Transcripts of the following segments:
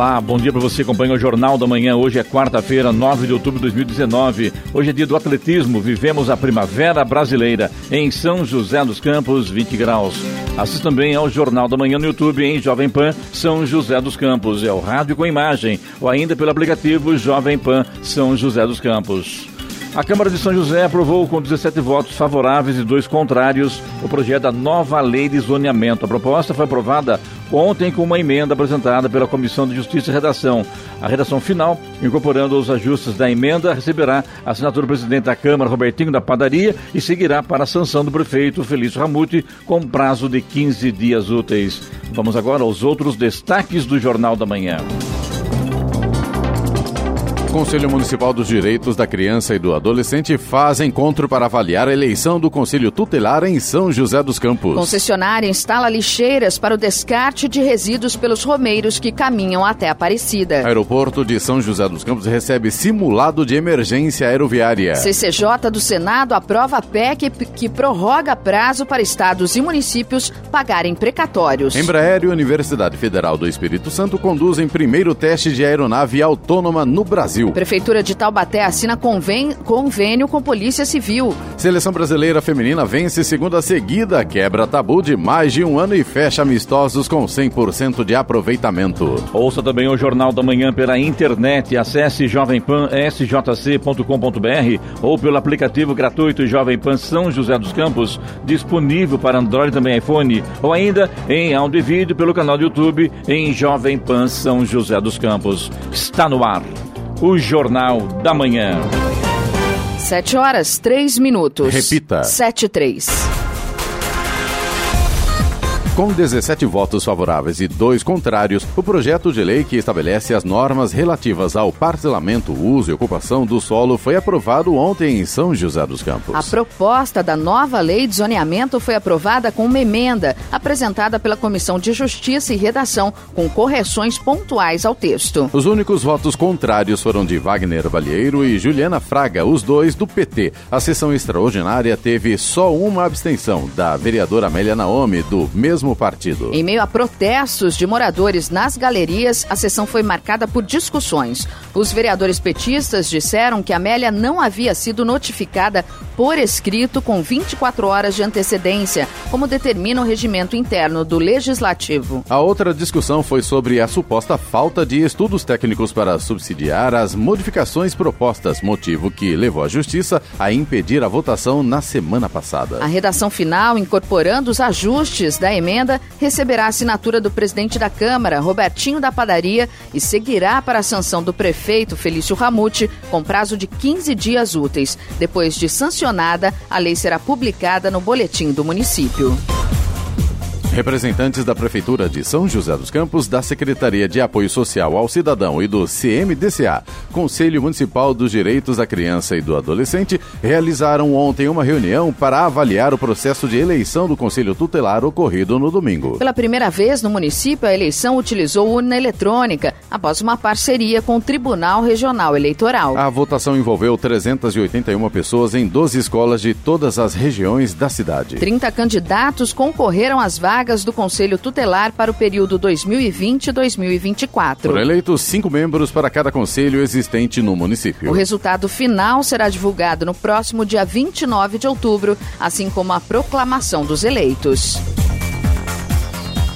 Olá, bom dia para você, acompanha o Jornal da Manhã. Hoje é quarta-feira, 9 de outubro de 2019. Hoje é dia do atletismo. Vivemos a primavera brasileira em São José dos Campos, 20 graus. Assista também ao Jornal da Manhã no YouTube em Jovem Pan São José dos Campos. É o rádio com imagem ou ainda pelo aplicativo Jovem Pan São José dos Campos. A Câmara de São José aprovou com 17 votos favoráveis e dois contrários o projeto da nova lei de zoneamento. A proposta foi aprovada ontem com uma emenda apresentada pela Comissão de Justiça e Redação. A redação final, incorporando os ajustes da emenda, receberá a assinatura do presidente da Câmara, Robertinho da Padaria, e seguirá para a sanção do prefeito Felício Ramute com prazo de 15 dias úteis. Vamos agora aos outros destaques do Jornal da Manhã. Conselho Municipal dos Direitos da Criança e do Adolescente faz encontro para avaliar a eleição do Conselho Tutelar em São José dos Campos. Concessionária instala lixeiras para o descarte de resíduos pelos romeiros que caminham até Aparecida. Aeroporto de São José dos Campos recebe simulado de emergência aeroviária. CCJ do Senado aprova a PEC que prorroga prazo para estados e municípios pagarem precatórios. Embraer e Universidade Federal do Espírito Santo conduzem primeiro teste de aeronave autônoma no Brasil. Brasil. Prefeitura de Taubaté assina convênio, convênio com Polícia Civil. Seleção Brasileira Feminina vence segunda seguida, quebra tabu de mais de um ano e fecha amistosos com 100% de aproveitamento. Ouça também o Jornal da Manhã pela internet. Acesse jovempan.sjc.com.br ou pelo aplicativo gratuito Jovem Pan São José dos Campos, disponível para Android e também iPhone, ou ainda em áudio e vídeo pelo canal do YouTube em Jovem Pan São José dos Campos. Está no ar o Jornal da Manhã. Sete horas, três minutos. Repita. Sete, três. Com 17 votos favoráveis e dois contrários, o projeto de lei que estabelece as normas relativas ao parcelamento, uso e ocupação do solo foi aprovado ontem em São José dos Campos. A proposta da nova lei de zoneamento foi aprovada com uma emenda apresentada pela Comissão de Justiça e Redação, com correções pontuais ao texto. Os únicos votos contrários foram de Wagner Balieiro e Juliana Fraga, os dois do PT. A sessão extraordinária teve só uma abstenção, da vereadora Amélia Naomi, do mesmo mesmo partido. Em meio a protestos de moradores nas galerias, a sessão foi marcada por discussões. Os vereadores petistas disseram que Amélia não havia sido notificada por escrito com 24 horas de antecedência, como determina o regimento interno do Legislativo. A outra discussão foi sobre a suposta falta de estudos técnicos para subsidiar as modificações propostas, motivo que levou a Justiça a impedir a votação na semana passada. A redação final, incorporando os ajustes da emenda, receberá a assinatura do presidente da Câmara, Robertinho da Padaria, e seguirá para a sanção do prefeito Felício Ramute, com prazo de 15 dias úteis. Depois de sancionada, a lei será publicada no boletim do município. Representantes da Prefeitura de São José dos Campos, da Secretaria de Apoio Social ao Cidadão e do CMDCA, Conselho Municipal dos Direitos da Criança e do Adolescente, realizaram ontem uma reunião para avaliar o processo de eleição do Conselho Tutelar ocorrido no domingo. Pela primeira vez no município, a eleição utilizou urna eletrônica, após uma parceria com o Tribunal Regional Eleitoral. A votação envolveu 381 pessoas em 12 escolas de todas as regiões da cidade. 30 candidatos concorreram às vagas vagas do Conselho Tutelar para o período 2020-2024. Foram eleitos cinco membros para cada conselho existente no município. O resultado final será divulgado no próximo dia 29 de outubro, assim como a proclamação dos eleitos.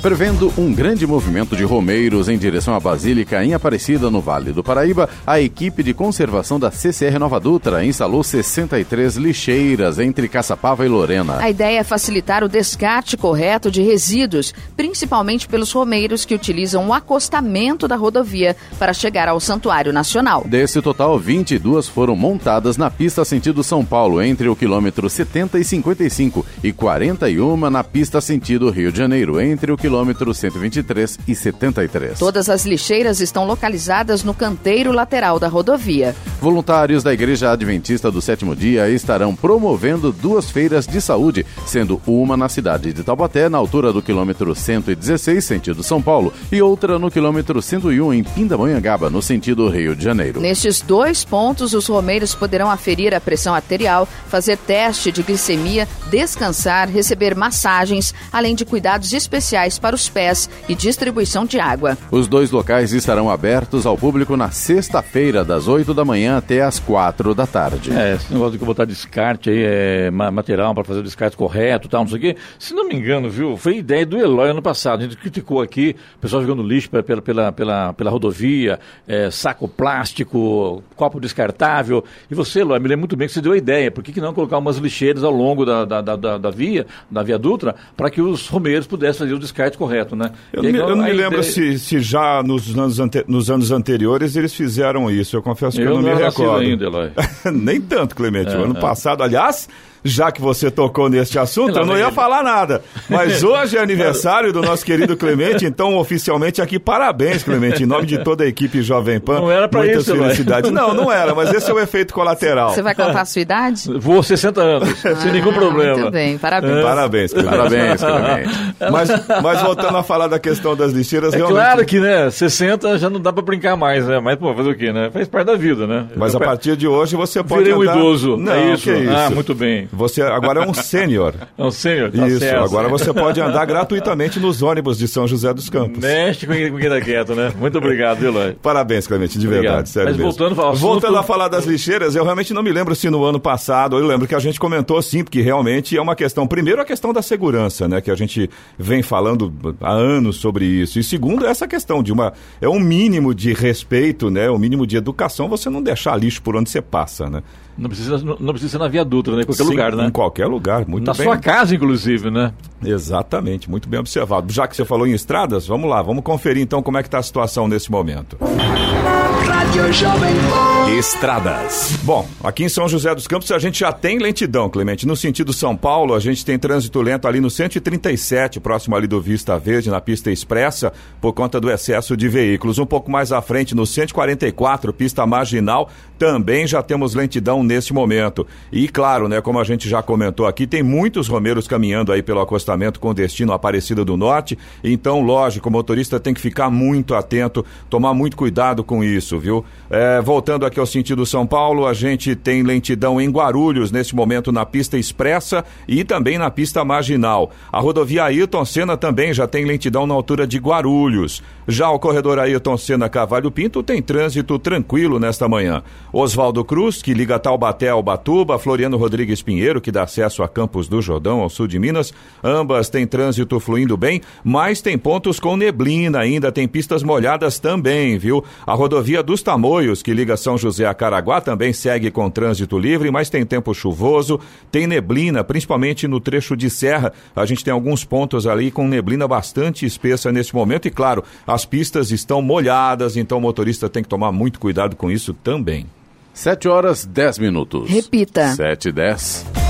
Prevendo um grande movimento de romeiros em direção à Basílica em Aparecida, no Vale do Paraíba, a equipe de conservação da CCR Nova Dutra instalou 63 lixeiras entre Caçapava e Lorena. A ideia é facilitar o descarte correto de resíduos, principalmente pelos romeiros que utilizam o acostamento da rodovia para chegar ao Santuário Nacional. Desse total, 22 foram montadas na pista sentido São Paulo, entre o quilômetro 70 e 55, e 41 na pista sentido Rio de Janeiro, entre o quilômetro quilômetro 123 e 73. Todas as lixeiras estão localizadas no canteiro lateral da rodovia. Voluntários da Igreja Adventista do Sétimo Dia estarão promovendo duas feiras de saúde, sendo uma na cidade de Taubaté, na altura do quilômetro 116, sentido São Paulo, e outra no quilômetro 101, em Pindamonhangaba, no sentido Rio de Janeiro. Nestes dois pontos, os romeiros poderão aferir a pressão arterial, fazer teste de glicemia, descansar, receber massagens, além de cuidados especiais para os pés e distribuição de água. Os dois locais estarão abertos ao público na sexta-feira, das 8 da manhã até as 4 da tarde. É, esse negócio de botar descarte aí, é, material para fazer o descarte correto tal, não sei o quê. Se não me engano, viu, foi ideia do Eloy ano passado. A gente criticou aqui, o pessoal jogando lixo pela, pela, pela, pela rodovia, é, saco plástico, copo descartável. E você, Eloy, me lembro muito bem que você deu a ideia. Por que, que não colocar umas lixeiras ao longo da, da, da, da via, da via Dutra, para que os romeiros pudessem fazer o descarte correto, né? Eu, aí, me, eu não me lembro se, se já nos anos, ante, nos anos anteriores eles fizeram isso. Eu confesso que eu, eu não, não me recordo. Ainda. Nem tanto, Clemente. É, ano é. passado, aliás, já que você tocou neste assunto, eu não ia falar nada. Mas hoje é aniversário do nosso querido Clemente, então oficialmente aqui parabéns, Clemente, em nome de toda a equipe Jovem Pan. Não era para isso, felicidades. Não, não era, mas esse é o efeito colateral. Você vai contar a sua idade? Vou 60 anos, ah, sem nenhum problema. Muito bem, parabéns. Parabéns, Clemente. Parabéns, Clemente. Mas, mas voltando a falar da questão das lixeiras, é realmente... claro que, né, 60 já não dá para brincar mais, né? Mas, pô, fazer o quê, né? Faz parte da vida, né? Mas a partir de hoje você pode Virei andar... um idoso, não, é isso? é isso? Ah, muito bem. Você agora é um sênior. É um sênior, tá Isso, certo. agora você pode andar gratuitamente nos ônibus de São José dos Campos. Mexe com quem tá quieto, né? Muito obrigado, Eloy. Parabéns, Clemente, de verdade, Obrigado. sério Mas mesmo. voltando ao assunto- Voltando a falar das lixeiras, eu realmente não me lembro se no ano passado, eu lembro que a gente comentou sim, porque realmente é uma questão, primeiro a questão da segurança, né, que a gente vem falando há anos sobre isso, e segundo essa questão de uma, é um mínimo de respeito, né, um mínimo de educação, você não deixar lixo por onde você passa, né. Não precisa, não, precisa ser na Via Dutra, né? Em qualquer Sim, lugar, né? Em qualquer lugar, muito Na bem. sua casa, inclusive, né? Exatamente, muito bem observado. Já que você falou em estradas, vamos lá, vamos conferir então como é que está a situação nesse momento. Estradas. Bom, aqui em São José dos Campos a gente já tem lentidão, Clemente. No sentido São Paulo, a gente tem trânsito lento ali no 137, próximo ali do Vista Verde, na pista expressa, por conta do excesso de veículos. Um pouco mais à frente, no 144, pista marginal, também já temos lentidão nesse momento. E claro, né, como a gente já comentou aqui, tem muitos romeiros caminhando aí pelo acostamento com destino Aparecida do Norte. Então, lógico, o motorista tem que ficar muito atento, tomar muito cuidado com isso, viu? É, voltando aqui ao sentido São Paulo, a gente tem lentidão em Guarulhos, nesse momento na pista expressa e também na pista marginal. A rodovia Ayrton Senna também já tem lentidão na altura de Guarulhos. Já o corredor Ayrton Senna Cavalho Pinto tem trânsito tranquilo nesta manhã. Oswaldo Cruz, que liga Taubaté ao Batuba, Floriano Rodrigues Pinheiro, que dá acesso a Campos do Jordão, ao sul de Minas, ambas têm trânsito fluindo bem, mas tem pontos com neblina ainda, tem pistas molhadas também, viu? A rodovia dos Tamoios, que liga São José a Caraguá, também segue com trânsito livre, mas tem tempo chuvoso, tem neblina, principalmente no trecho de serra. A gente tem alguns pontos ali com neblina bastante espessa nesse momento e, claro, as pistas estão molhadas, então o motorista tem que tomar muito cuidado com isso também. 7 horas 10 minutos. Repita. 7 e 10.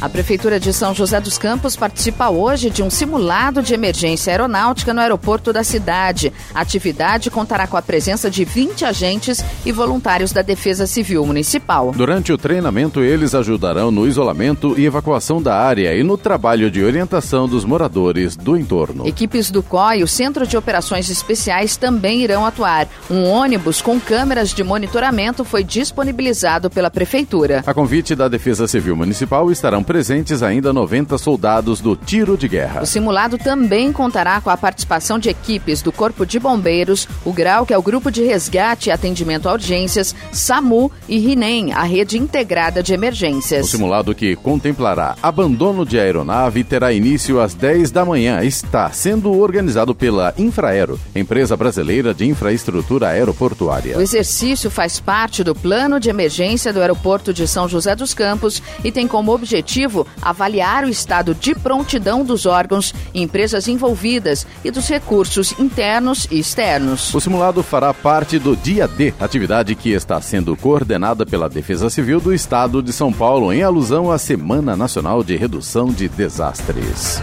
A Prefeitura de São José dos Campos participa hoje de um simulado de emergência aeronáutica no aeroporto da cidade. A atividade contará com a presença de 20 agentes e voluntários da Defesa Civil Municipal. Durante o treinamento, eles ajudarão no isolamento e evacuação da área e no trabalho de orientação dos moradores do entorno. Equipes do COI e o Centro de Operações Especiais também irão atuar. Um ônibus com câmeras de monitoramento foi disponibilizado pela Prefeitura. A convite da Defesa Civil Municipal estarão presentes ainda 90 soldados do tiro de guerra. O simulado também contará com a participação de equipes do Corpo de Bombeiros, o GRAU, que é o Grupo de Resgate e Atendimento a Urgências, SAMU e RINEM, a Rede Integrada de Emergências. O simulado que contemplará abandono de aeronave terá início às 10 da manhã. Está sendo organizado pela Infraero, empresa brasileira de infraestrutura aeroportuária. O exercício faz parte do plano de emergência do aeroporto de São José dos Campos e tem como objetivo objetivo avaliar o estado de prontidão dos órgãos, empresas envolvidas e dos recursos internos e externos. O simulado fará parte do Dia D, atividade que está sendo coordenada pela Defesa Civil do Estado de São Paulo em alusão à Semana Nacional de Redução de Desastres.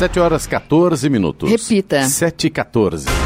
7 horas 14 minutos. Repita. 7 e 14.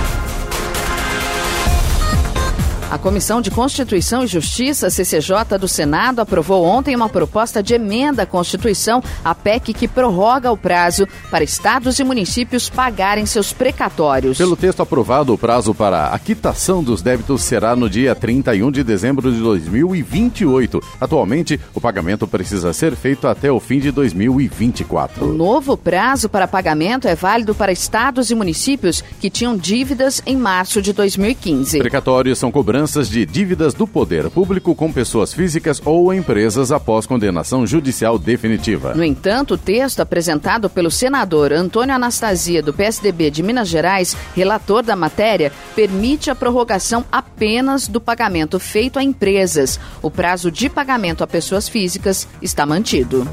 A Comissão de Constituição e Justiça, CCJ, do Senado aprovou ontem uma proposta de emenda à Constituição, a PEC, que prorroga o prazo para estados e municípios pagarem seus precatórios. Pelo texto aprovado, o prazo para a quitação dos débitos será no dia 31 de dezembro de 2028. Atualmente, o pagamento precisa ser feito até o fim de 2024. O novo prazo para pagamento é válido para estados e municípios que tinham dívidas em março de 2015. Precatórios são cobranças de dívidas do poder público com pessoas físicas ou empresas após condenação judicial definitiva. No entanto, o texto apresentado pelo senador Antônio Anastasia, do PSDB de Minas Gerais, relator da matéria, permite a prorrogação apenas do pagamento feito a empresas. O prazo de pagamento a pessoas físicas está mantido.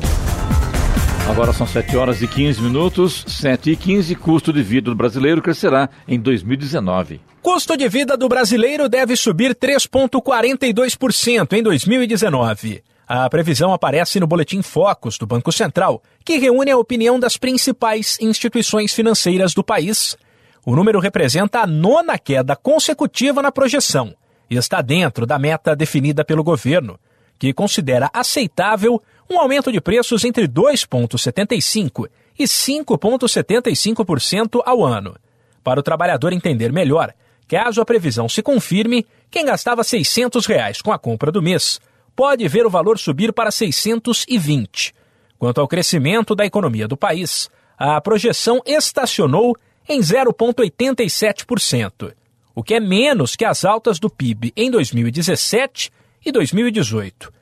Agora são 7 horas e 15 minutos, 7 e 15, custo de vida do brasileiro crescerá em 2019. Custo de vida do brasileiro deve subir 3,42% em 2019. A previsão aparece no Boletim Focus do Banco Central, que reúne a opinião das principais instituições financeiras do país. O número representa a nona queda consecutiva na projeção e está dentro da meta definida pelo governo, que considera aceitável um aumento de preços entre 2,75% e 5,75% ao ano. Para o trabalhador entender melhor, caso a previsão se confirme, quem gastava 600 reais com a compra do mês pode ver o valor subir para 620. Quanto ao crescimento da economia do país, a projeção estacionou em 0,87%, o que é menos que as altas do PIB em 2017 e 2018.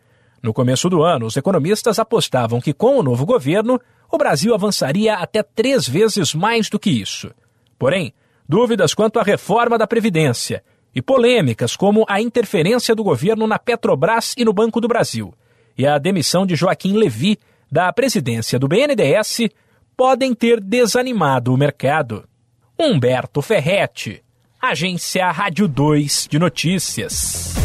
No começo do ano, os economistas apostavam que, com o novo governo, o Brasil avançaria até três vezes mais do que isso. Porém, dúvidas quanto à reforma da Previdência e polêmicas como a interferência do governo na Petrobras e no Banco do Brasil e a demissão de Joaquim Levi da presidência do BNDES podem ter desanimado o mercado. Humberto Ferretti, Agência Rádio 2 de Notícias.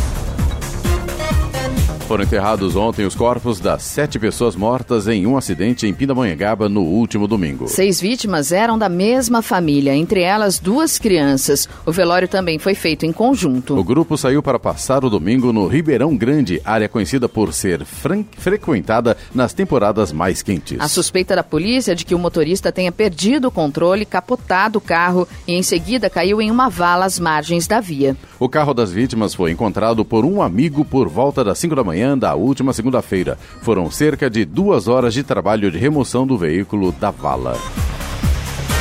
Foram enterrados ontem os corpos das sete pessoas mortas em um acidente em Pindamonhangaba no último domingo. Seis vítimas eram da mesma família, entre elas duas crianças. O velório também foi feito em conjunto. O grupo saiu para passar o domingo no Ribeirão Grande, área conhecida por ser frequentada nas temporadas mais quentes. A suspeita da polícia é de que o motorista tenha perdido o controle, capotado o carro e em seguida caiu em uma vala às margens da via. O carro das vítimas foi encontrado por um amigo por volta das 5 da manhã manhã da última segunda-feira. Foram cerca de duas horas de trabalho de remoção do veículo da vala.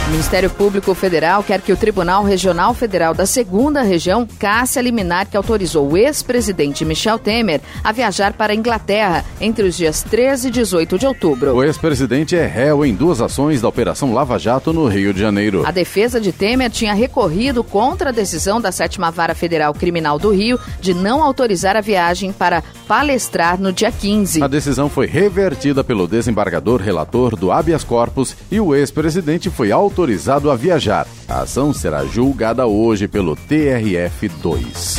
O Ministério Público Federal quer que o Tribunal Regional Federal da Segunda Região casse a liminar que autorizou o ex-presidente Michel Temer a viajar para a Inglaterra entre os dias 13 e 18 de outubro. O ex-presidente é réu em duas ações da Operação Lava Jato no Rio de Janeiro. A defesa de Temer tinha recorrido contra a decisão da Sétima Vara Federal Criminal do Rio de não autorizar a viagem para palestrar no dia 15. A decisão foi revertida pelo desembargador relator do habeas corpus e o ex-presidente foi autorizado autorizado a viajar. A ação será julgada hoje pelo TRF2.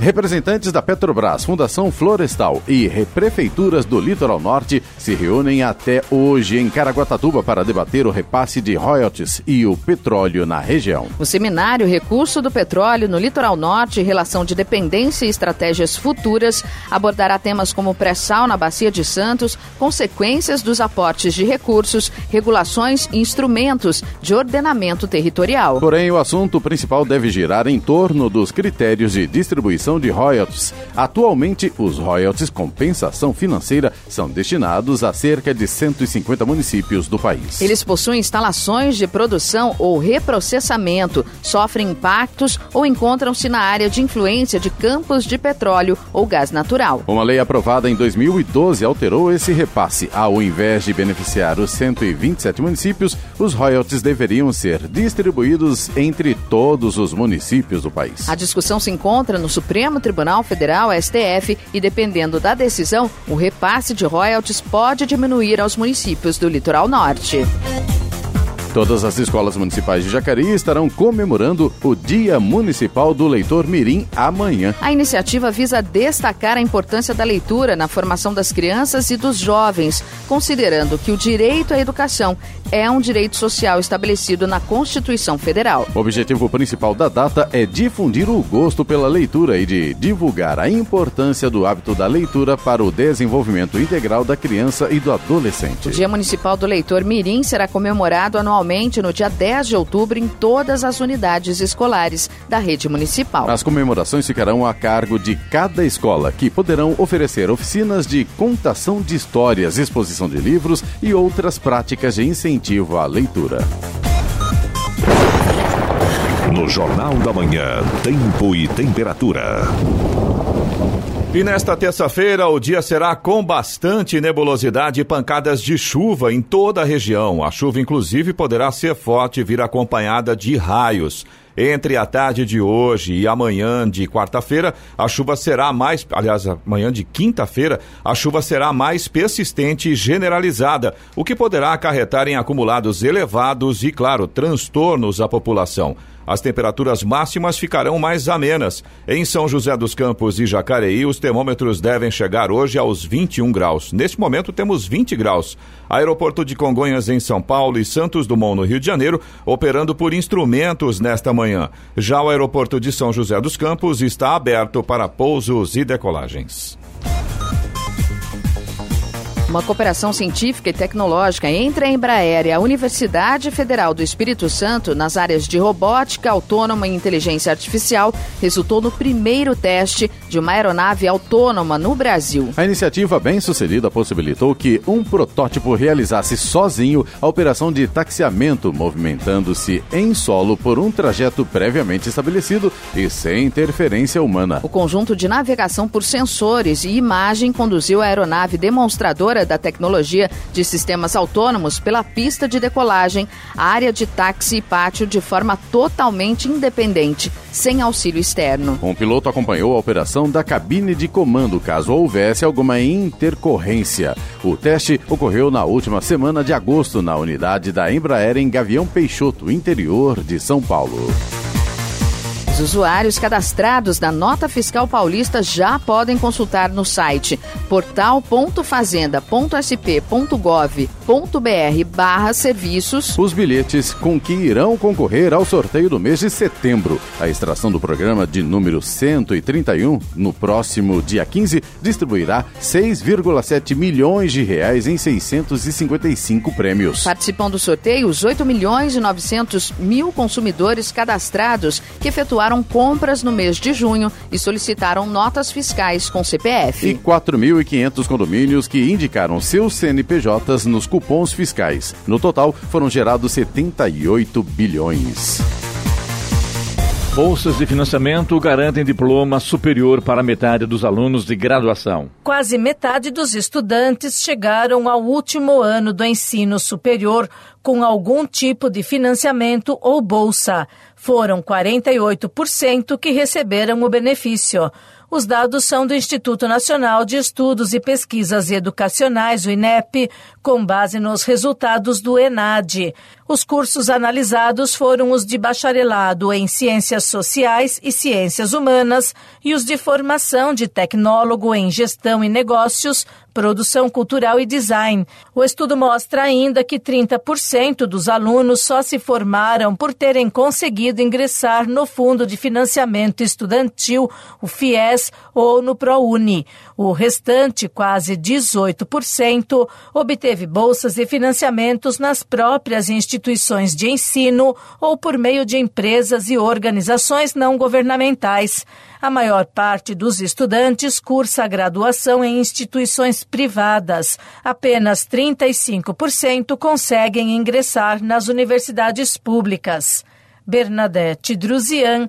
Representantes da Petrobras, Fundação Florestal e prefeituras do Litoral Norte se reúnem até hoje em Caraguatatuba para debater o repasse de royalties e o petróleo na região. O seminário Recurso do Petróleo no Litoral Norte, Relação de Dependência e Estratégias Futuras abordará temas como pré-sal na Bacia de Santos, consequências dos aportes de recursos, regulações e instrumentos de ordenamento territorial. Porém, o assunto principal deve girar em torno dos critérios de distribuição de royalties. Atualmente, os royalties compensação financeira são destinados a cerca de 150 municípios do país. Eles possuem instalações de produção ou reprocessamento, sofrem impactos ou encontram-se na área de influência de campos de petróleo ou gás natural. Uma lei aprovada em 2012 alterou esse repasse. Ao invés de beneficiar os 127 municípios, os royalties deveriam ser distribuídos entre todos os municípios do país. A discussão se encontra no Supremo Supremo Tribunal Federal, STF, e dependendo da decisão, o repasse de royalties pode diminuir aos municípios do litoral norte. Todas as escolas municipais de Jacareí estarão comemorando o Dia Municipal do Leitor Mirim amanhã. A iniciativa visa destacar a importância da leitura na formação das crianças e dos jovens, considerando que o direito à educação é um direito social estabelecido na Constituição Federal. O objetivo principal da data é difundir o gosto pela leitura e de divulgar a importância do hábito da leitura para o desenvolvimento integral da criança e do adolescente. O Dia Municipal do Leitor Mirim será comemorado anualmente anualmente no dia 10 de outubro em todas as unidades escolares da rede municipal. As comemorações ficarão a cargo de cada escola, que poderão oferecer oficinas de contação de histórias, exposição de livros e outras práticas de incentivo à leitura. No Jornal da Manhã, Tempo e Temperatura. E nesta terça-feira, o dia será com bastante nebulosidade e pancadas de chuva em toda a região. A chuva, inclusive, poderá ser forte e vir acompanhada de raios. Entre a tarde de hoje e amanhã de quarta-feira, a chuva será mais, aliás, amanhã de quinta-feira, a chuva será mais persistente e generalizada, o que poderá acarretar em acumulados elevados e, claro, transtornos à população. As temperaturas máximas ficarão mais amenas. Em São José dos Campos e Jacareí, os termômetros devem chegar hoje aos 21 graus. Neste momento, temos 20 graus. Aeroporto de Congonhas, em São Paulo, e Santos Dumont, no Rio de Janeiro, operando por instrumentos nesta manhã. Já o aeroporto de São José dos Campos está aberto para pousos e decolagens. Uma cooperação científica e tecnológica entre a Embraer e a Universidade Federal do Espírito Santo nas áreas de robótica autônoma e inteligência artificial resultou no primeiro teste de uma aeronave autônoma no Brasil. A iniciativa bem-sucedida possibilitou que um protótipo realizasse sozinho a operação de taxiamento, movimentando-se em solo por um trajeto previamente estabelecido e sem interferência humana. O conjunto de navegação por sensores e imagem conduziu a aeronave demonstradora da tecnologia de sistemas autônomos pela pista de decolagem, área de táxi e pátio de forma totalmente independente, sem auxílio externo. Um piloto acompanhou a operação da cabine de comando caso houvesse alguma intercorrência. O teste ocorreu na última semana de agosto na unidade da Embraer em Gavião Peixoto, interior de São Paulo. Os usuários cadastrados da Nota Fiscal Paulista já podem consultar no site portal.fazenda.sp.gov.br barra serviços os bilhetes com que irão concorrer ao sorteio do mês de setembro. A extração do programa de número 131, no próximo dia 15, distribuirá 6,7 milhões de reais em 655 prêmios. Participam do sorteio os 8 milhões e 900 mil consumidores cadastrados que efetuaram compras no mês de junho e solicitaram notas fiscais com CPF. E 4.500 condomínios que indicaram seus CNPJs nos cupons fiscais. No total, foram gerados 78 bilhões. Bolsas de financiamento garantem diploma superior para metade dos alunos de graduação. Quase metade dos estudantes chegaram ao último ano do ensino superior com algum tipo de financiamento ou bolsa. Foram 48% que receberam o benefício. Os dados são do Instituto Nacional de Estudos e Pesquisas Educacionais, o INEP, com base nos resultados do ENAD. Os cursos analisados foram os de bacharelado em Ciências Sociais e Ciências Humanas e os de formação de tecnólogo em Gestão e Negócios, produção cultural e design. O estudo mostra ainda que 30% dos alunos só se formaram por terem conseguido ingressar no Fundo de Financiamento Estudantil, o FIES, ou no ProUni. O restante, quase 18%, obteve bolsas e financiamentos nas próprias instituições de ensino ou por meio de empresas e organizações não governamentais. A maior parte dos estudantes cursa a graduação em instituições privadas. Apenas 35% conseguem ingressar nas universidades públicas. Bernadette Druzian,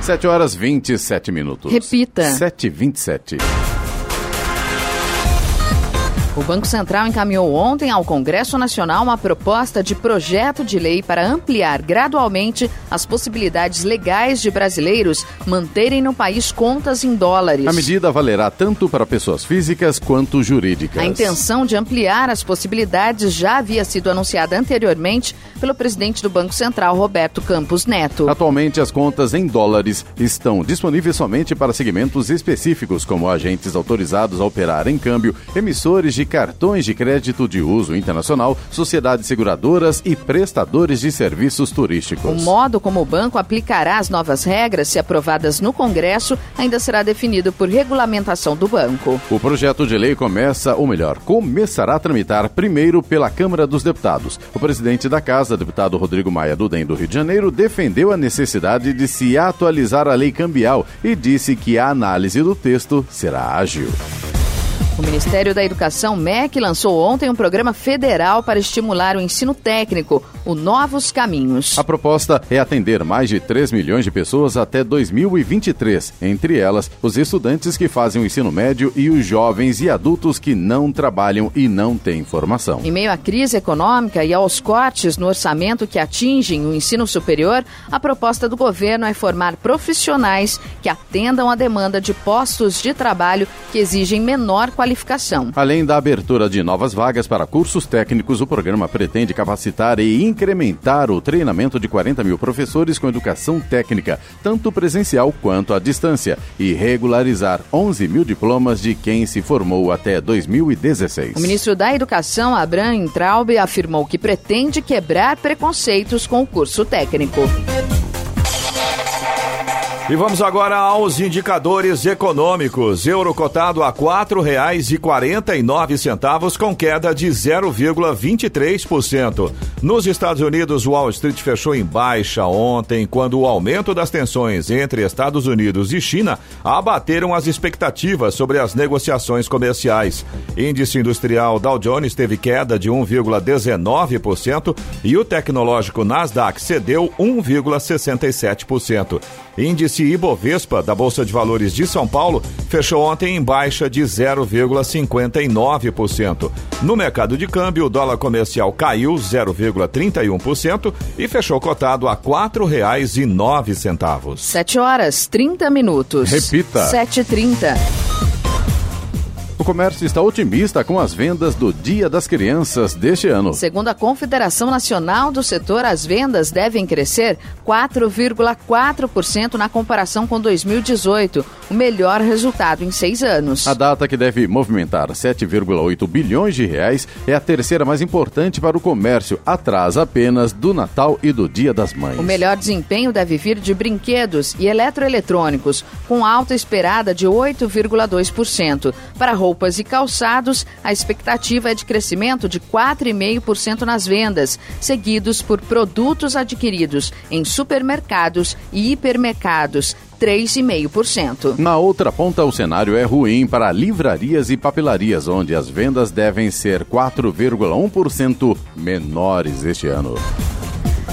7 horas 27 minutos. Repita. 7 27 O Banco Central encaminhou ontem ao Congresso Nacional uma proposta de projeto de lei para ampliar gradualmente as possibilidades legais de brasileiros manterem no país contas em dólares. A medida valerá tanto para pessoas físicas quanto jurídicas. A intenção de ampliar as possibilidades já havia sido anunciada anteriormente pelo presidente do Banco Central, Roberto Campos Neto. Atualmente, as contas em dólares estão disponíveis somente para segmentos específicos, como agentes autorizados a operar em câmbio, emissores de cartões de crédito de uso internacional, sociedades seguradoras e prestadores de serviços turísticos. O modo como o banco aplicará as novas regras, se aprovadas no Congresso, ainda será definido por regulamentação do banco. O projeto de lei começa, ou melhor, começará a tramitar primeiro pela Câmara dos Deputados. O presidente da Casa, deputado Rodrigo Maia do DEM do Rio de Janeiro, defendeu a necessidade de se atualizar a lei cambial e disse que a análise do texto será ágil. O Ministério da Educação, MEC, lançou ontem um programa federal para estimular o ensino técnico, o Novos Caminhos. A proposta é atender mais de 3 milhões de pessoas até 2023, entre elas os estudantes que fazem o ensino médio e os jovens e adultos que não trabalham e não têm formação. Em meio à crise econômica e aos cortes no orçamento que atingem o ensino superior, a proposta do governo é formar profissionais que atendam a demanda de postos de trabalho que exigem menor qualificação. Além da abertura de novas vagas para cursos técnicos, o programa pretende capacitar e incrementar o treinamento de 40 mil professores com educação técnica, tanto presencial quanto à distância, e regularizar 11 mil diplomas de quem se formou até 2016. O ministro da Educação, Abraham Traub, afirmou que pretende quebrar preconceitos com o curso técnico. E vamos agora aos indicadores econômicos. Euro cotado a R$ 4,49 com queda de 0,23%. Nos Estados Unidos, Wall Street fechou em baixa ontem, quando o aumento das tensões entre Estados Unidos e China abateram as expectativas sobre as negociações comerciais. Índice industrial Dow Jones teve queda de 1,19% e o tecnológico Nasdaq cedeu 1,67%. Índice Ibovespa da Bolsa de Valores de São Paulo fechou ontem em baixa de 0,59%. No mercado de câmbio, o dólar comercial caiu 0,31% e fechou cotado a R$ 4,09. 7 horas 30 minutos. Repita. 7h30. O comércio está otimista com as vendas do Dia das Crianças deste ano. Segundo a Confederação Nacional do Setor, as vendas devem crescer 4,4% na comparação com 2018, o melhor resultado em seis anos. A data que deve movimentar 7,8 bilhões de reais é a terceira mais importante para o comércio, atrás apenas do Natal e do Dia das Mães. O melhor desempenho deve vir de brinquedos e eletroeletrônicos, com alta esperada de 8,2%. Para roupas e calçados, a expectativa é de crescimento de 4,5% nas vendas, seguidos por produtos adquiridos em supermercados e hipermercados, 3,5%. Na outra ponta, o cenário é ruim para livrarias e papelarias, onde as vendas devem ser 4,1% menores este ano.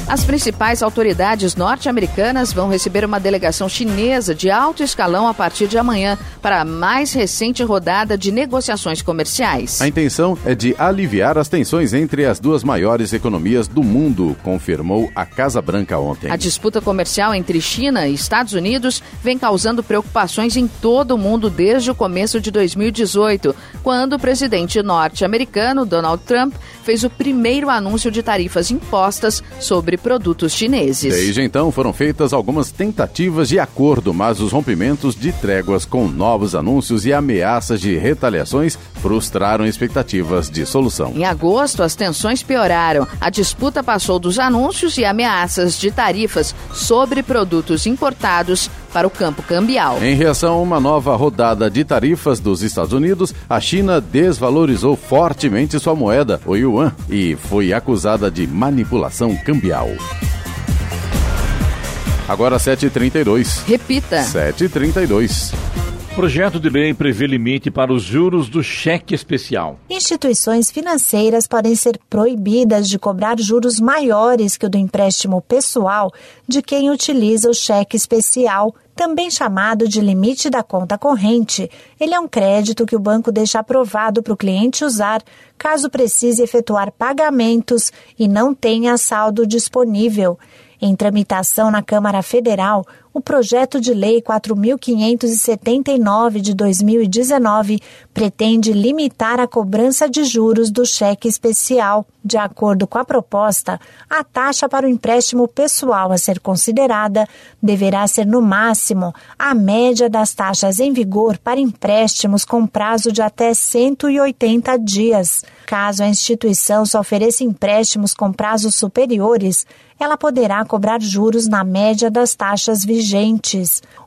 As principais autoridades norte-americanas vão receber uma delegação chinesa de alto escalão a partir de amanhã para a mais recente rodada de negociações comerciais. A intenção é de aliviar as tensões entre as duas maiores economias do mundo, confirmou a Casa Branca ontem. A disputa comercial entre China e Estados Unidos vem causando preocupações em todo o mundo desde o começo de 2018, quando o presidente norte-americano Donald Trump fez o primeiro anúncio de tarifas impostas sobre produtos chineses. Desde então foram feitas algumas tentativas de acordo, mas os rompimentos de tréguas com novos anúncios e ameaças de retaliações frustraram expectativas de solução. Em agosto, as tensões pioraram. A disputa passou dos anúncios e ameaças de tarifas sobre produtos importados para o campo cambial. Em reação a uma nova rodada de tarifas dos Estados Unidos, a China desvalorizou fortemente sua moeda, o yuan, e foi acusada de manipulação cambial. Agora 7h32. Repita. 7h32. Projeto de lei prevê limite para os juros do cheque especial. Instituições financeiras podem ser proibidas de cobrar juros maiores que o do empréstimo pessoal de quem utiliza o cheque especial, também chamado de limite da conta corrente. Ele é um crédito que o banco deixa aprovado para o cliente usar caso precise efetuar pagamentos e não tenha saldo disponível. Em tramitação na Câmara Federal, o projeto de lei 4579 de 2019 pretende limitar a cobrança de juros do cheque especial. De acordo com a proposta, a taxa para o empréstimo pessoal a ser considerada deverá ser no máximo a média das taxas em vigor para empréstimos com prazo de até 180 dias. Caso a instituição só ofereça empréstimos com prazos superiores, ela poderá cobrar juros na média das taxas vigentes.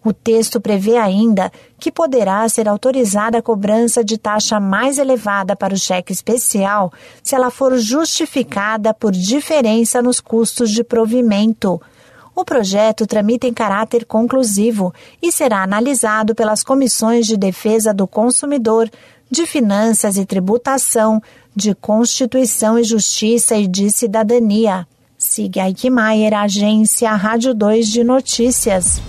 O texto prevê ainda que poderá ser autorizada a cobrança de taxa mais elevada para o cheque especial se ela for justificada por diferença nos custos de provimento. O projeto tramita em caráter conclusivo e será analisado pelas comissões de defesa do consumidor, de finanças e tributação, de Constituição e Justiça e de Cidadania. Siga Aikmaier, agência Rádio 2 de Notícias.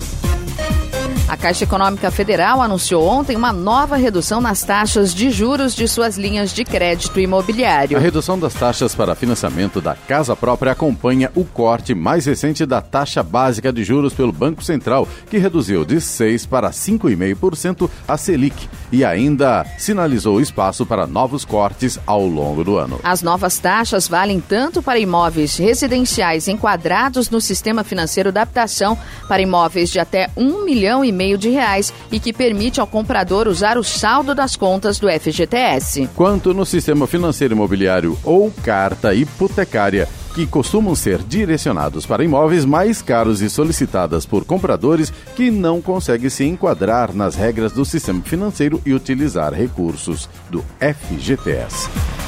A Caixa Econômica Federal anunciou ontem uma nova redução nas taxas de juros de suas linhas de crédito imobiliário. A redução das taxas para financiamento da casa própria acompanha o corte mais recente da taxa básica de juros pelo Banco Central, que reduziu de 6 para 5,5% a Selic e ainda sinalizou espaço para novos cortes ao longo do ano. As novas taxas valem tanto para imóveis residenciais enquadrados no sistema financeiro da habitação, para imóveis de até um milhão e meio de reais e que permite ao comprador usar o saldo das contas do FGTS. Quanto no sistema financeiro imobiliário ou carta hipotecária, que costumam ser direcionados para imóveis mais caros e solicitadas por compradores que não conseguem se enquadrar nas regras do sistema financeiro e utilizar recursos do FGTS.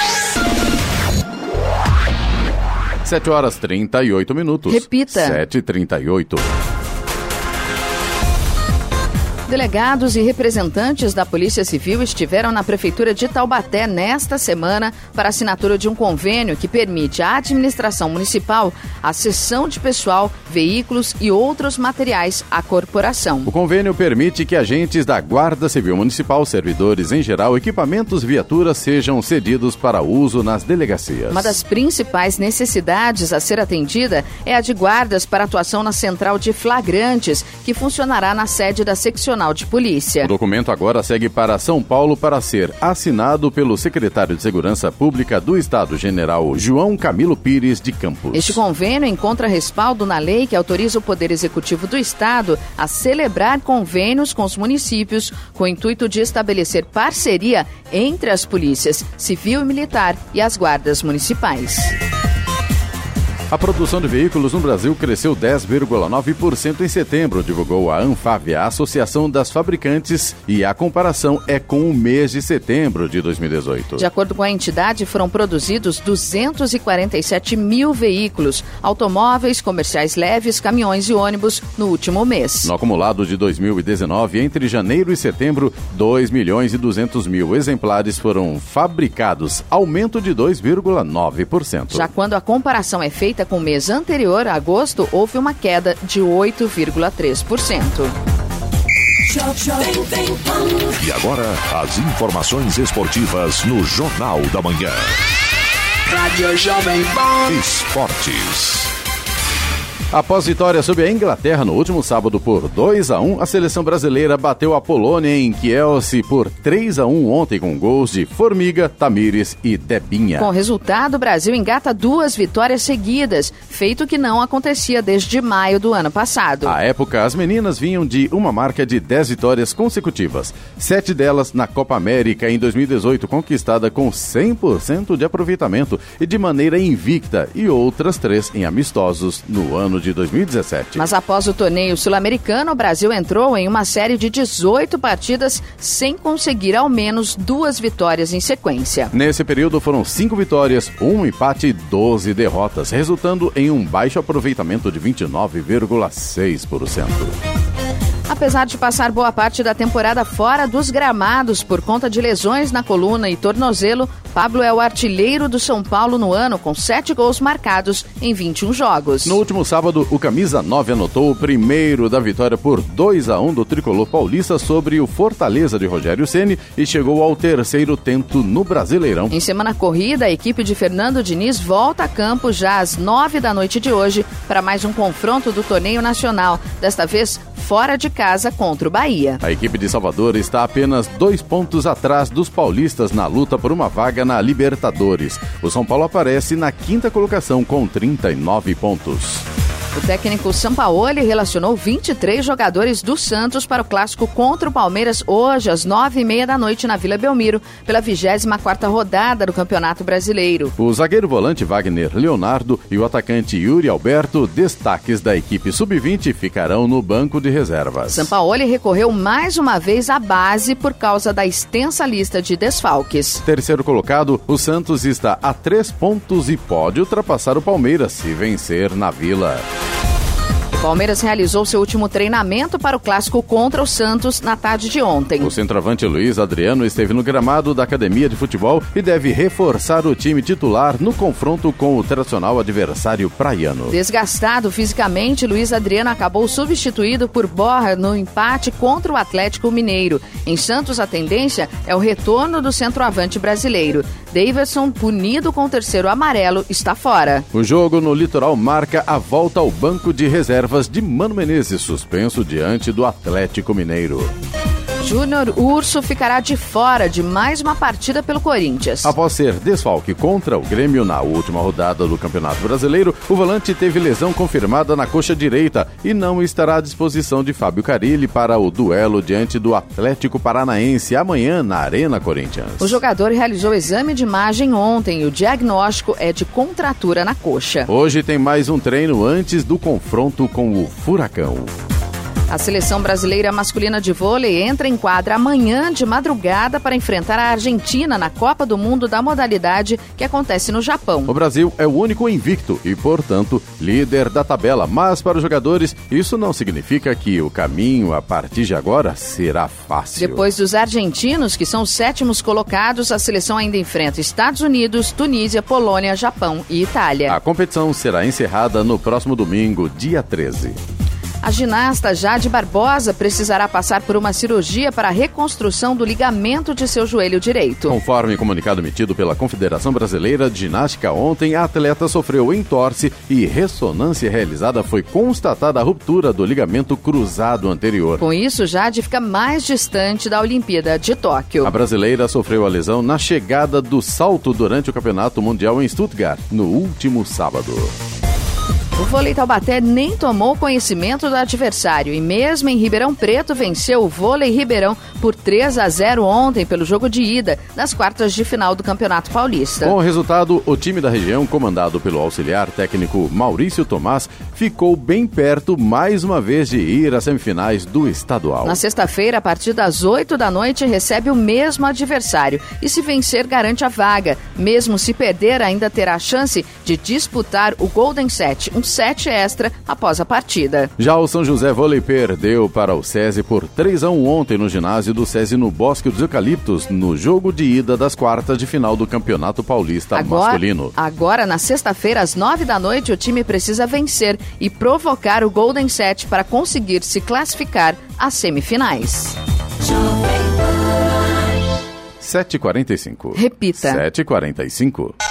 7 horas 38 minutos. Repita. 7h38. Delegados e representantes da Polícia Civil estiveram na Prefeitura de Taubaté nesta semana para assinatura de um convênio que permite à administração municipal a cessão de pessoal, veículos e outros materiais à corporação. O convênio permite que agentes da Guarda Civil Municipal, servidores em geral, equipamentos, viaturas sejam cedidos para uso nas delegacias. Uma das principais necessidades a ser atendida é a de guardas para atuação na central de flagrantes, que funcionará na sede da seccional Nacional de Polícia. O documento agora segue para São Paulo para ser assinado pelo secretário de Segurança Pública do Estado, General João Camilo Pires de Campos. Este convênio encontra respaldo na lei que autoriza o Poder Executivo do Estado a celebrar convênios com os municípios com o intuito de estabelecer parceria entre as polícias civil e militar e as guardas municipais. A produção de veículos no Brasil cresceu 10,9% em setembro, divulgou a Anfávia, a Associação das Fabricantes, e a comparação é com o mês de setembro de 2018. De acordo com a entidade, foram produzidos 247 mil veículos, automóveis, comerciais leves, caminhões e ônibus no último mês. No acumulado de 2019, entre janeiro e setembro, 2 milhões e 200 mil exemplares foram fabricados, aumento de 2,9%. Já quando a comparação é feita com o mês anterior, agosto, houve uma queda de 8,3%. E agora, as informações esportivas no Jornal da Manhã. Rádio Jovem Pan. Esportes. Após vitória sobre a Inglaterra no último sábado por 2 a 1, a seleção brasileira bateu a Polônia em Kielce por 3 a 1 ontem com gols de Formiga, Tamires e Debinha. Com o resultado, o Brasil engata duas vitórias seguidas, feito que não acontecia desde maio do ano passado. À época, as meninas vinham de uma marca de 10 vitórias consecutivas, sete delas na Copa América em 2018, conquistada com 100% de aproveitamento e de maneira invicta, e outras três em amistosos no ano de 2017. Mas após o torneio sul-americano, o Brasil entrou em uma série de 18 partidas sem conseguir ao menos duas vitórias em sequência. Nesse período foram cinco vitórias, um empate e 12 derrotas, resultando em um baixo aproveitamento de 29,6%. Apesar de passar boa parte da temporada fora dos gramados por conta de lesões na coluna e tornozelo, Pablo é o artilheiro do São Paulo no ano, com sete gols marcados em 21 jogos. No último sábado, o camisa 9 anotou o primeiro da vitória por 2 a 1 do tricolor paulista sobre o Fortaleza de Rogério Ceni e chegou ao terceiro tento no Brasileirão. Em semana corrida, a equipe de Fernando Diniz volta a campo já às nove da noite de hoje para mais um confronto do torneio nacional, desta vez fora de casa contra o Bahia. A equipe de Salvador está apenas dois pontos atrás dos paulistas na luta por uma vaga na Libertadores. O São Paulo aparece na quinta colocação com 39 pontos. O técnico Sampaoli relacionou 23 jogadores do Santos para o clássico contra o Palmeiras hoje, às nove e meia da noite, na Vila Belmiro, pela 24 rodada do Campeonato Brasileiro. O zagueiro volante Wagner Leonardo e o atacante Yuri Alberto, destaques da equipe sub-20, ficarão no banco de reservas. Sampaoli recorreu mais uma vez à base por causa da extensa lista de desfalques. Terceiro colocado, o Santos está a três pontos e pode ultrapassar o Palmeiras se vencer na Vila. Palmeiras realizou seu último treinamento para o clássico contra o Santos na tarde de ontem. O centroavante Luiz Adriano esteve no gramado da academia de futebol e deve reforçar o time titular no confronto com o tradicional adversário praiano. Desgastado fisicamente, Luiz Adriano acabou substituído por Borra no empate contra o Atlético Mineiro. Em Santos, a tendência é o retorno do centroavante brasileiro. Davidson, punido com o terceiro amarelo, está fora. O jogo no litoral marca a volta ao banco de reservas de Mano Menezes, suspenso diante do Atlético Mineiro. Júnior Urso ficará de fora de mais uma partida pelo Corinthians. Após ser desfalque contra o Grêmio na última rodada do Campeonato Brasileiro, o volante teve lesão confirmada na coxa direita e não estará à disposição de Fábio Carilli para o duelo diante do Atlético Paranaense amanhã na Arena Corinthians. O jogador realizou exame de imagem ontem e o diagnóstico é de contratura na coxa. Hoje tem mais um treino antes do confronto com o Furacão. A seleção brasileira masculina de vôlei entra em quadra amanhã de madrugada para enfrentar a Argentina na Copa do Mundo da modalidade que acontece no Japão. O Brasil é o único invicto e, portanto, líder da tabela. Mas para os jogadores, isso não significa que o caminho a partir de agora será fácil. Depois dos argentinos, que são os sétimos colocados, a seleção ainda enfrenta Estados Unidos, Tunísia, Polônia, Japão e Itália. A competição será encerrada no próximo domingo, dia 13. A ginasta Jade Barbosa precisará passar por uma cirurgia para a reconstrução do ligamento de seu joelho direito. Conforme comunicado emitido pela Confederação Brasileira de Ginástica ontem, a atleta sofreu entorse e ressonância realizada foi constatada a ruptura do ligamento cruzado anterior. Com isso, Jade fica mais distante da Olimpíada de Tóquio. A brasileira sofreu a lesão na chegada do salto durante o Campeonato Mundial em Stuttgart no último sábado. O vôlei Taubaté nem tomou conhecimento do adversário e mesmo em Ribeirão Preto venceu o vôlei Ribeirão por 3 a 0 ontem pelo jogo de ida das quartas de final do Campeonato Paulista. Com o resultado, o time da região, comandado pelo auxiliar técnico Maurício Tomás, ficou bem perto mais uma vez de ir às semifinais do estadual. Na sexta-feira, a partir das 8 da noite, recebe o mesmo adversário e se vencer garante a vaga. Mesmo se perder, ainda terá a chance de disputar o Golden Set, um set extra após a partida. Já o São José Vôlei perdeu para o SESI por 3 a 1 ontem no ginásio do SESI no Bosque dos Eucaliptos, no jogo de ida das quartas de final do Campeonato Paulista Agora, masculino. agora na sexta-feira, às 9 da noite, o time precisa vencer e provocar o Golden Set para conseguir se classificar às semifinais. 7h45. Repita. 7h45.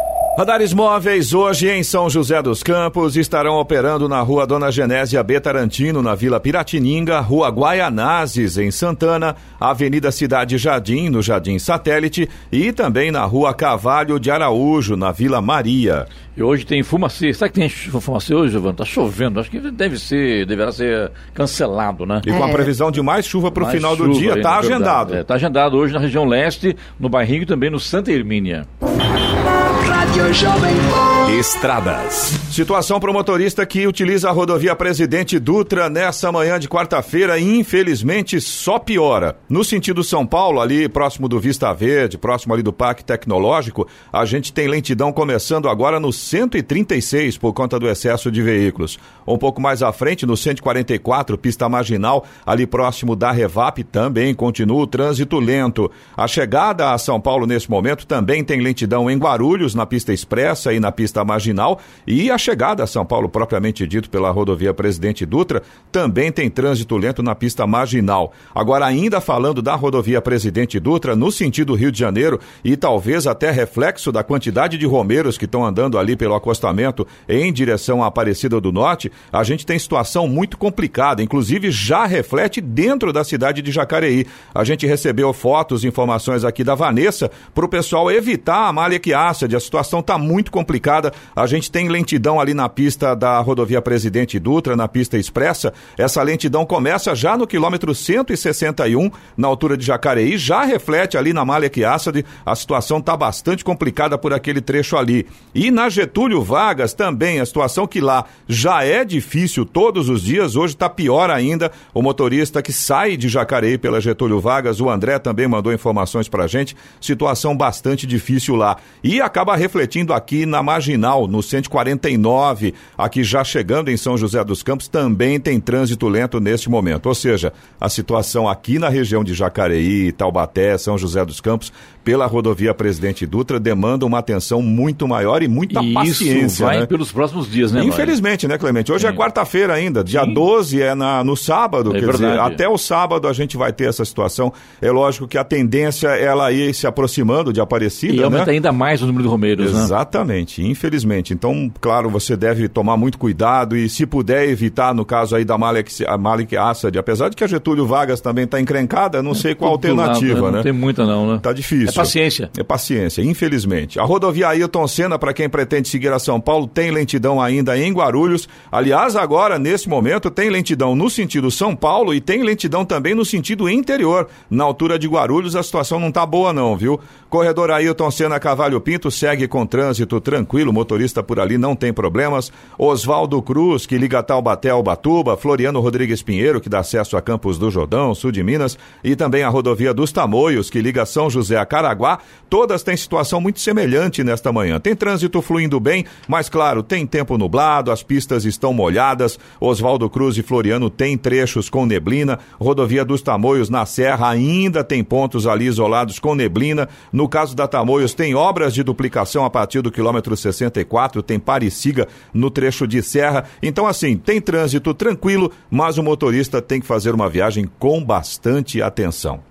Radares móveis hoje em São José dos Campos estarão operando na rua Dona Genésia B. Tarantino, na Vila Piratininga, rua Guaianazes, em Santana, Avenida Cidade Jardim, no Jardim Satélite e também na rua Cavalho de Araújo, na Vila Maria. E hoje tem fumacê. Será que tem fumacê hoje, Giovanni? Tá chovendo. Acho que deve ser, deverá ser cancelado, né? E com a previsão de mais chuva para o final do dia, aí, tá agendado. É, tá agendado hoje na região leste, no Barrigo e também no Santa Hermínia. Rádio Jovem Pan. Estradas. Situação para o motorista que utiliza a rodovia Presidente Dutra nessa manhã de quarta-feira, infelizmente só piora. No sentido São Paulo, ali próximo do Vista Verde, próximo ali do Parque Tecnológico, a gente tem lentidão começando agora no 136 por conta do excesso de veículos. Um pouco mais à frente, no 144, pista marginal, ali próximo da Revap, também continua o trânsito lento. A chegada a São Paulo nesse momento também tem lentidão em Guarulhos, na pista expressa e na pista marginal. E a chegada a São Paulo, propriamente dito, pela rodovia Presidente Dutra, também tem trânsito lento na pista marginal. Agora, ainda falando da rodovia Presidente Dutra, no sentido Rio de Janeiro, e talvez até reflexo da quantidade de romeiros que estão andando ali pelo acostamento em direção à Aparecida do Norte, a gente tem situação muito complicada, inclusive já reflete dentro da cidade de Jacareí. A gente recebeu fotos, informações aqui da Vanessa, para o pessoal evitar a malha que ácide. A situação está muito complicada. A gente tem lentidão ali na pista da rodovia Presidente Dutra, na pista expressa. Essa lentidão começa já no quilômetro 161, na altura de Jacareí, já reflete ali na malha que ácide. A situação está bastante complicada por aquele trecho ali. E na Getúlio Vargas também, a situação que lá já é difícil todos os dias, hoje está pior ainda. O motorista que sai de Jacareí pela Getúlio Vargas, o André também mandou informações pra gente. Situação bastante difícil lá. E acaba refletindo aqui na marginal, no 149, aqui já chegando em São José dos Campos, também tem trânsito lento neste momento. Ou seja, a situação aqui na região de Jacareí, Taubaté, São José dos Campos, pela rodovia Presidente Dutra, demanda uma atenção muito maior e muita E paciência. isso vai né? pelos próximos dias, né? Infelizmente, né, Clemente? Hoje é Sim. quarta-feira ainda, dia Sim. 12 é na, no sábado, É quer dizer, verdade. até o sábado a gente vai ter essa situação. É lógico que a tendência é ela ir se aproximando de Aparecida, E né? aumenta ainda mais o número de romeiros, né? Exatamente, infelizmente. Então, claro, você deve tomar muito cuidado e, se puder evitar, no caso aí da Malik, a Malik Assad, apesar de que a Getúlio Vargas também está encrencada, não sei qual alternativa, lado, né? Não tem muita não, né? Tá difícil. É paciência. É paciência, infelizmente. A rodovia Ailton Senna, para quem pretende seguir a São Paulo, tem lentidão ainda em Guarulhos. Aliás, agora, nesse momento, tem lentidão no sentido São Paulo e tem lentidão também no sentido interior. Na altura de Guarulhos, a situação não tá boa, não, viu? Corredor Ailton Senna Cavalho Pinto segue com trânsito tranquilo, motorista por ali não tem problemas. Oswaldo Cruz, que liga Taubaté ao Batuba, Floriano Rodrigues Pinheiro, que dá acesso a Campos do Jordão, sul de Minas, e também a rodovia dos Tamoios, que liga São José a Caraguá, todas têm situação muito semelhante nesta manhã. Tem trânsito fluindo bem, mas claro, tem tempo nublado, as pistas estão molhadas. Oswaldo Cruz e Floriano têm trechos com neblina. Rodovia dos Tamoios na Serra ainda tem pontos ali isolados com neblina. No caso da Tamoios, tem obras de duplicação a partir do quilômetro 64, tem pare e siga no trecho de serra. Então, assim, tem trânsito tranquilo, mas o motorista tem que fazer uma viagem com bastante atenção.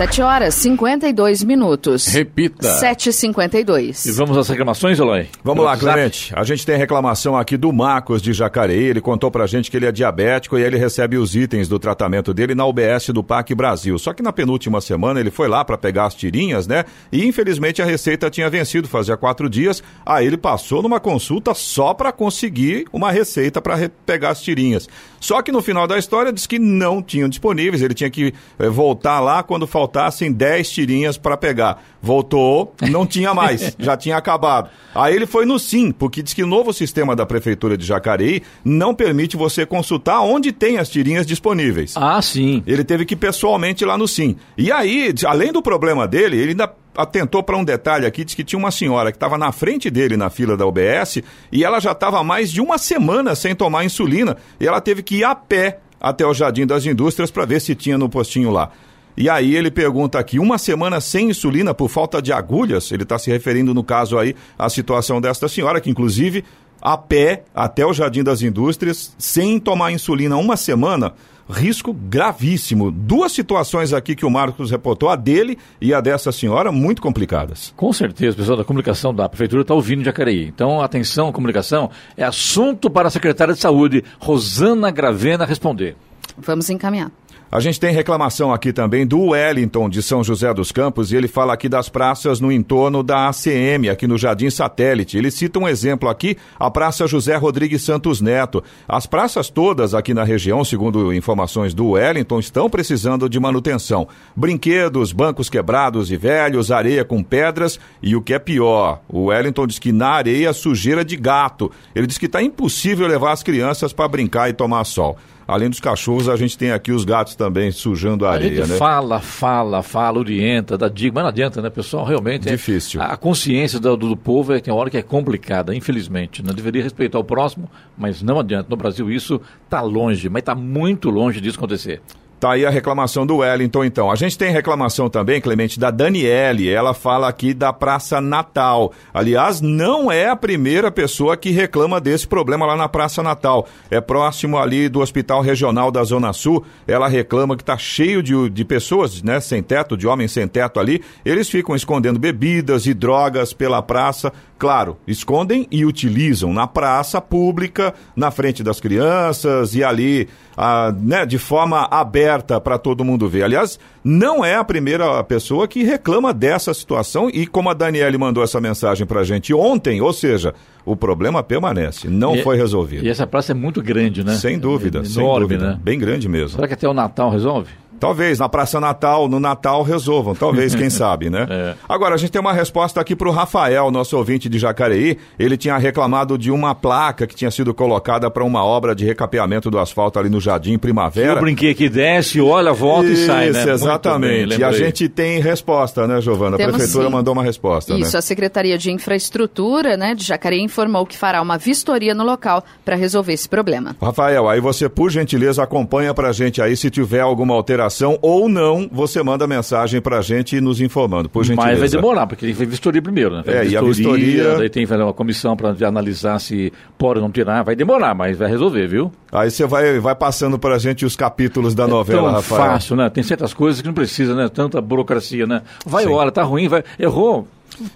7 horas 52 minutos. Repita. 7h52. E vamos às reclamações, Eloy? Vamos lá? Clemente. A gente tem reclamação aqui do Marcos de Jacareí. Ele contou pra gente que ele é diabético e ele recebe os itens do tratamento dele na UBS do Parque Brasil. Só que na penúltima semana ele foi lá pra pegar as tirinhas, né? E infelizmente a receita tinha vencido fazia quatro dias. Aí ele passou numa consulta só pra conseguir uma receita pra re- pegar as tirinhas. Só que no final da história diz que não tinham disponíveis. Ele tinha que eh, voltar lá quando faltassem 10 tirinhas pra pegar. Voltou, não tinha mais, já tinha acabado. Aí ele foi no Sim, porque diz que o novo sistema da Prefeitura de Jacareí não permite você consultar onde tem as tirinhas disponíveis. Ah, sim. Ele teve que ir pessoalmente lá no Sim. E aí, além do problema dele, ele ainda atentou para um detalhe aqui, diz que tinha uma senhora que estava na frente dele na fila da UBS e ela já estava há mais de uma semana sem tomar insulina e ela teve que ir a pé até o Jardim das Indústrias para ver se tinha no postinho lá. E aí ele pergunta aqui, uma semana sem insulina por falta de agulhas? Ele está se referindo, no caso aí, à situação desta senhora, que inclusive a pé até o Jardim das Indústrias, sem tomar insulina uma semana, risco gravíssimo. Duas situações aqui que o Marcos reportou, a dele e a dessa senhora, muito complicadas. Com certeza, o pessoal da comunicação da Prefeitura está ouvindo Jacareí. Então, atenção, comunicação, é assunto para a secretária de Saúde, Rosana Gravena, responder. Vamos encaminhar. A gente tem reclamação aqui também do Wellington de São José dos Campos e ele fala aqui das praças no entorno da ACM, aqui no Jardim Satélite. Ele cita um exemplo aqui, a Praça José Rodrigues Santos Neto. As praças todas aqui na região, segundo informações do Wellington, estão precisando de manutenção. Brinquedos, bancos quebrados e velhos, areia com pedras e o que é pior, o Wellington diz que na areia sujeira de gato. Ele diz que está impossível levar as crianças para brincar e tomar sol. Além dos cachorros, a gente tem aqui os gatos também sujando a A areia, né? fala, fala, fala, orienta, dá dica, mas não adianta, né, pessoal? Realmente é- Difícil. A consciência do, do povo é, tem hora que é complicada, infelizmente. Não deveria respeitar o próximo, mas não adianta. No Brasil isso está longe, mas está muito longe disso acontecer. Tá aí a reclamação do Wellington, então. A gente tem reclamação também, Clemente, da Daniele. Ela fala aqui da Praça Natal. Aliás, não é a primeira pessoa que reclama desse problema lá na Praça Natal. É próximo ali do Hospital Regional da Zona Sul. Ela reclama que tá cheio de, de pessoas, né, sem teto, de homens sem teto ali. Eles ficam escondendo bebidas e drogas pela praça. Claro, escondem e utilizam na praça pública, na frente das crianças e ali, ah, né, de forma aberta para todo mundo ver. Aliás, não é a primeira pessoa que reclama dessa situação e como a Daniele mandou essa mensagem para a gente ontem, ou seja, o problema permanece, não E- foi resolvido. E essa praça é muito grande, né? Sem dúvida, É sem enorme, dúvida. né? Bem grande mesmo. Será que até o Natal resolve? Talvez na Praça Natal, no Natal resolvam, talvez, quem sabe, né? É. Agora, a gente tem uma resposta aqui para o Rafael, nosso ouvinte de Jacareí. Ele tinha reclamado de uma placa que tinha sido colocada para uma obra de recapeamento do asfalto ali no Jardim Primavera. Eu brinquei que desce, olha, volta e sai, né? Isso, exatamente. bem, e a gente tem resposta, né, Giovana? A Temos prefeitura sim. mandou uma resposta, Isso, né? a Secretaria de Infraestrutura né, de Jacareí informou que fará uma vistoria no local para resolver esse problema. Rafael, aí você, por gentileza, acompanha pra gente aí se tiver alguma alteração ou não, você manda mensagem pra gente nos informando, por gentileza. Mas vai demorar, porque tem que vistoria primeiro, né? É, e a vistoria- Daí tem que fazer uma comissão para analisar se pode ou não tirar. Vai demorar, mas vai resolver, viu? Aí você vai, vai passando pra gente os capítulos da novela, é tão Rafael. fácil, né? Tem certas coisas que não precisa, né? Tanta burocracia, né? Vai, Sim. olha, tá ruim, vai. Errou.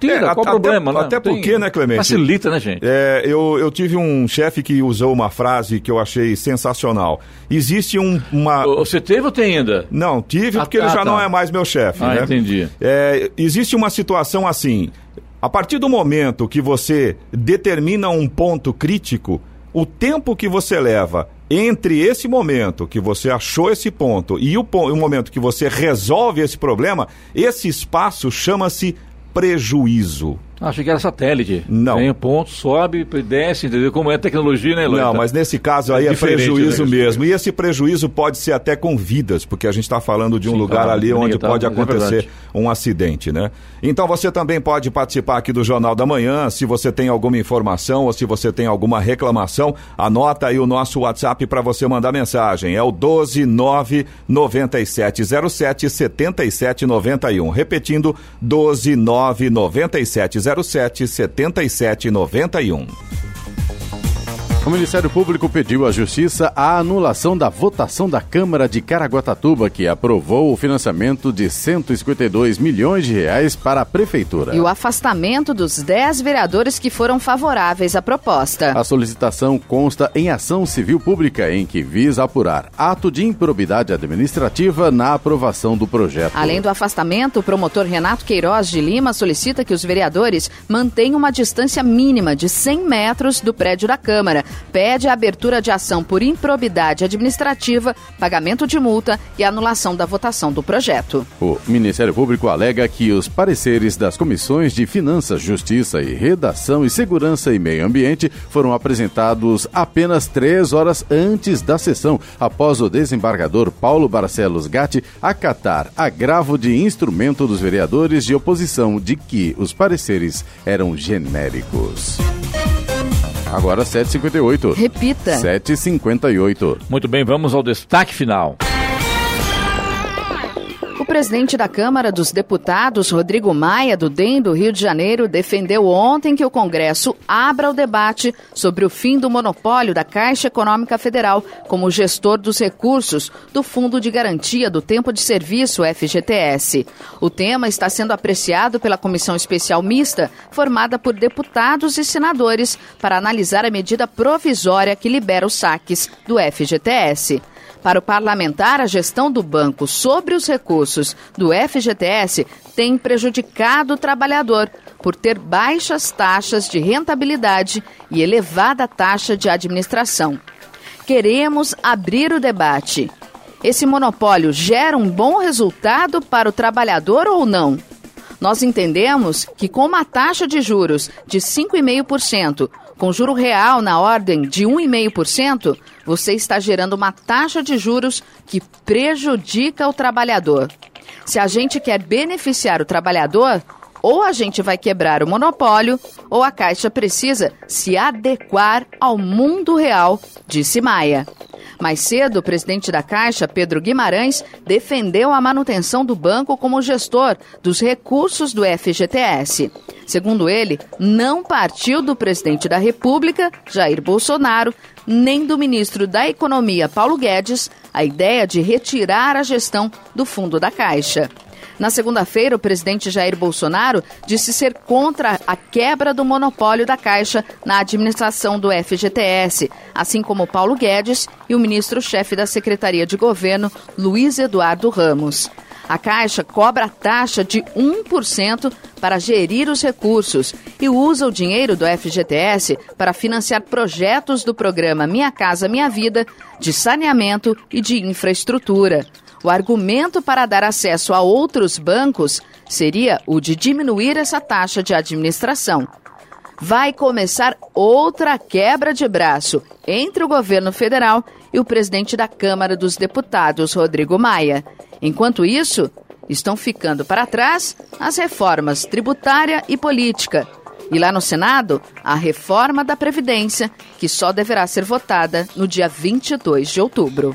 Tira, É, qual até- o problema, né? até Tem- porque, né, Clemente? Facilita, né, gente? É, eu, eu tive um chefe que usou uma frase que eu achei sensacional. Existe um, uma. Você teve ou tem ainda? Não, tive Ah, porque ele tá, já tá. não é mais meu chefe. Ah, né? entendi. É, existe uma situação assim. A partir do momento que você determina um ponto crítico, o tempo que você leva entre esse momento que você achou esse ponto e o, po- o momento que você resolve esse problema, esse espaço chama-se prejuízo. Acho que era satélite. Não. Tem um ponto, sobe, desce, entendeu? Como é a tecnologia, né, Eloy? Não, mas nesse caso aí é, É prejuízo né? mesmo. E esse prejuízo pode ser até com vidas, porque a gente está falando de um Sim, lugar tá, ali onde tá, pode é acontecer verdade. um acidente, né? Então você também pode participar aqui do Jornal da Manhã. Se você tem alguma informação ou se você tem alguma reclamação, anota aí o nosso WhatsApp para você mandar mensagem. É o 129 9707 7791. Repetindo, 129 9707 7791. O Ministério Público pediu à Justiça a anulação da votação da Câmara de Caraguatatuba, que aprovou o financiamento de 152 milhões de reais para a Prefeitura. E o afastamento dos 10 vereadores que foram favoráveis à proposta. A solicitação consta em ação civil pública, em que visa apurar ato de improbidade administrativa na aprovação do projeto. Além do afastamento, o promotor Renato Queiroz de Lima solicita que os vereadores mantenham uma distância mínima de 100 metros do prédio da Câmara. Pede a abertura de ação por improbidade administrativa, pagamento de multa e anulação da votação do projeto. O Ministério Público alega que os pareceres das comissões de Finanças, Justiça e Redação e Segurança e Meio Ambiente foram apresentados apenas três horas antes da sessão, após o desembargador Paulo Barcelos Gatti acatar agravo de instrumento dos vereadores de oposição de que os pareceres eram genéricos. Agora 7h58. Repita. 7h58. Muito bem, vamos ao destaque final. Presidente da Câmara dos Deputados, Rodrigo Maia, do DEM do Rio de Janeiro, defendeu ontem que o Congresso abra o debate sobre o fim do monopólio da Caixa Econômica Federal como gestor dos recursos do Fundo de Garantia do Tempo de Serviço, FGTS. O tema está sendo apreciado pela Comissão Especial Mista, formada por deputados e senadores, para analisar a medida provisória que libera os saques do FGTS. Para o parlamentar, a gestão do banco sobre os recursos do FGTS tem prejudicado o trabalhador por ter baixas taxas de rentabilidade e elevada taxa de administração. Queremos abrir o debate. Esse monopólio gera um bom resultado para o trabalhador ou não? Nós entendemos que com uma taxa de juros de 5,5%, com juro real na ordem de 1,5%, você está gerando uma taxa de juros que prejudica o trabalhador. Se a gente quer beneficiar o trabalhador, ou a gente vai quebrar o monopólio, ou a Caixa precisa se adequar ao mundo real, disse Maia. Mais cedo, o presidente da Caixa, Pedro Guimarães, defendeu a manutenção do banco como gestor dos recursos do FGTS. Segundo ele, não partiu do presidente da República, Jair Bolsonaro, nem do ministro da Economia, Paulo Guedes, a ideia de retirar a gestão do fundo da Caixa. Na segunda-feira, o presidente Jair Bolsonaro disse ser contra a quebra do monopólio da Caixa na administração do FGTS, assim como Paulo Guedes e o ministro-chefe da Secretaria de Governo, Luiz Eduardo Ramos. A Caixa cobra a taxa de 1% para gerir os recursos e usa o dinheiro do FGTS para financiar projetos do programa Minha Casa Minha Vida, de saneamento e de infraestrutura. O argumento para dar acesso a outros bancos seria o de diminuir essa taxa de administração. Vai começar outra quebra de braço entre o governo federal e o presidente da Câmara dos Deputados, Rodrigo Maia. Enquanto isso, estão ficando para trás as reformas tributária e política. E lá no Senado, a reforma da Previdência, que só deverá ser votada no dia 22 de outubro.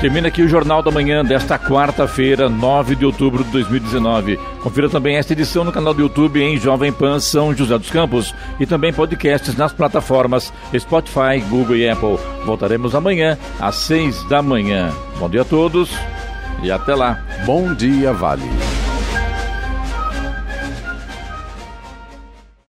Termina aqui o Jornal da Manhã desta quarta-feira, 9 de outubro de 2019. Confira também esta edição no canal do YouTube em Jovem Pan São José dos Campos e também podcasts nas plataformas Spotify, Google e Apple. Voltaremos amanhã às 6 da manhã. Bom dia a todos e até lá. Bom dia, Vale.